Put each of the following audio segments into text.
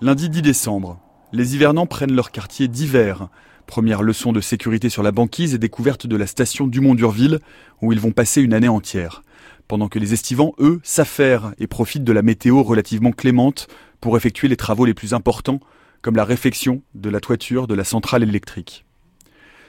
Lundi 10 décembre, les hivernants prennent leur quartier d'hiver. Première leçon de sécurité sur la banquise et découverte de la station Dumont-Durville, où ils vont passer une année entière. Pendant que les estivants, eux, s'affairent et profitent de la météo relativement clémente pour effectuer les travaux les plus importants, comme la réfection de la toiture de la centrale électrique.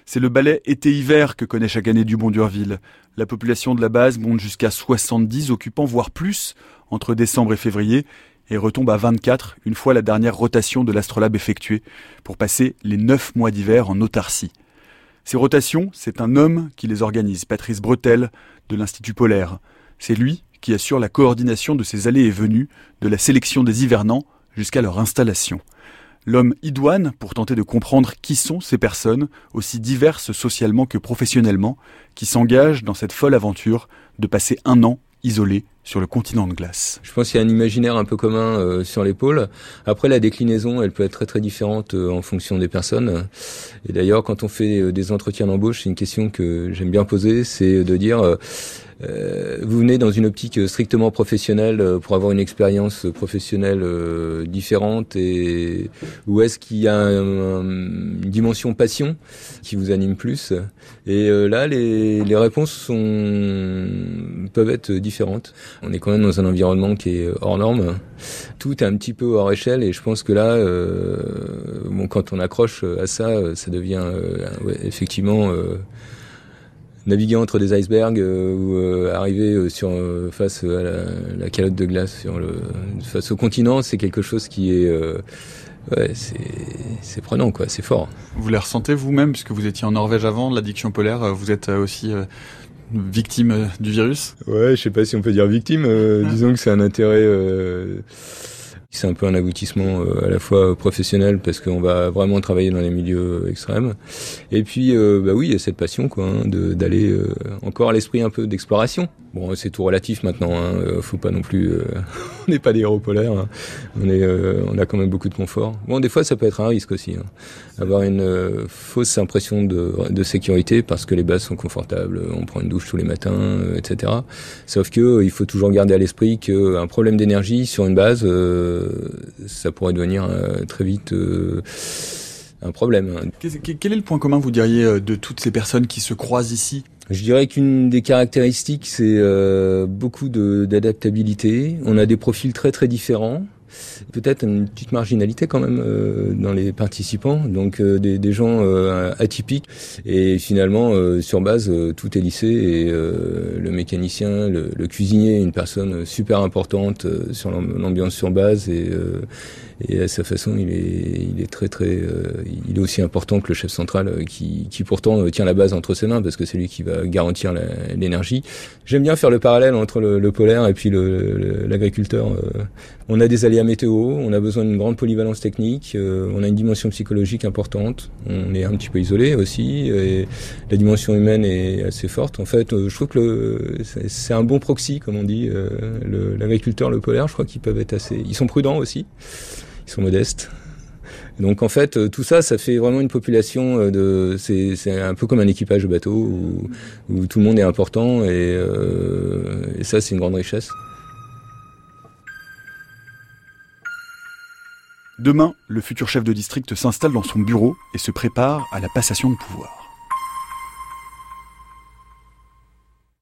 C'est le balai été-hiver que connaît chaque année Dumont-Durville. La population de la base monte jusqu'à 70 occupants, voire plus, entre décembre et février, et retombe à 24 une fois la dernière rotation de l'astrolabe effectuée, pour passer les 9 mois d'hiver en autarcie. Ces rotations, c'est un homme qui les organise, Patrice Bretel, de l'Institut polaire. C'est lui qui assure la coordination de ces allées et venues, de la sélection des hivernants jusqu'à leur installation. L'homme idoine pour tenter de comprendre qui sont ces personnes, aussi diverses socialement que professionnellement, qui s'engagent dans cette folle aventure de passer un an isolé sur le continent de glace. Je pense qu'il y a un imaginaire un peu commun euh, sur l'épaule. Après, la déclinaison, elle peut être très très différente euh, en fonction des personnes. Et d'ailleurs, quand on fait euh, des entretiens d'embauche, c'est une question que j'aime bien poser, c'est de dire euh, vous venez dans une optique strictement professionnelle euh, pour avoir une expérience professionnelle euh, différente et ou est-ce qu'il y a une dimension passion qui vous anime plus? Et là, les, les réponses sont peuvent être différentes. On est quand même dans un environnement qui est hors norme. Tout est un petit peu hors échelle et je pense que là, bon, quand on accroche à ça, ça devient effectivement naviguer entre des icebergs euh, ou euh, arriver euh, sur face à la, calotte de glace sur le face au continent, c'est quelque chose qui est ouais, c'est prenant quoi, c'est fort. Vous les ressentez vous-même puisque vous étiez en Norvège avant, l'addiction polaire, vous êtes aussi victime du virus? Ouais, je sais pas si on peut dire victime, disons que c'est un intérêt c'est un peu un aboutissement euh, à la fois professionnel parce qu'on va vraiment travailler dans les milieux extrêmes. Et puis, euh, bah oui, il y a cette passion, quoi, hein, d'aller euh, encore à l'esprit un peu d'exploration. Bon, c'est tout relatif maintenant. Hein, faut pas non plus. on n'est pas des héros polaires. Hein. On est, on a quand même beaucoup de confort. Bon, des fois, ça peut être un risque aussi. Hein. Avoir une fausse impression de, de, sécurité parce que les bases sont confortables, on prend une douche tous les matins, etc. Sauf que il faut toujours garder à l'esprit qu'un problème d'énergie sur une base ça pourrait devenir euh, très vite euh, un problème. Quel est le point commun, vous diriez, euh, de toutes ces personnes qui se croisent ici? Je dirais qu'une des caractéristiques, c'est beaucoup d'adaptabilité. On a des profils très très différents peut-être une petite marginalité quand même euh, dans les participants, donc euh, des, des, gens euh, atypiques. Et finalement, sur base, tout est lissé et mécanicien, le, le, cuisinier, une personne super importante sur l'ambiance sur base et, et à sa façon, il est, il est très très, il est aussi important que le chef central qui, qui pourtant tient la base entre ses mains parce que c'est lui qui va garantir l'énergie. J'aime bien faire le parallèle entre le, le polaire et puis l'agriculteur. On a des aléas météo, on a besoin d'une grande polyvalence technique, euh, on a une dimension psychologique importante, on est un petit peu isolé aussi, et la dimension humaine est assez forte. En fait, euh, je trouve que c'est un bon proxy, comme on dit, euh, l'agriculteur, le, polaire, je crois qu'ils peuvent être assez... Ils sont prudents aussi, ils sont modestes. Donc en fait, tout ça, ça fait vraiment une population de. C'est un peu comme un équipage de bateau où, tout le monde est important et ça, c'est une grande richesse. Demain, le futur chef de district s'installe dans son bureau et se prépare à la passation de pouvoir.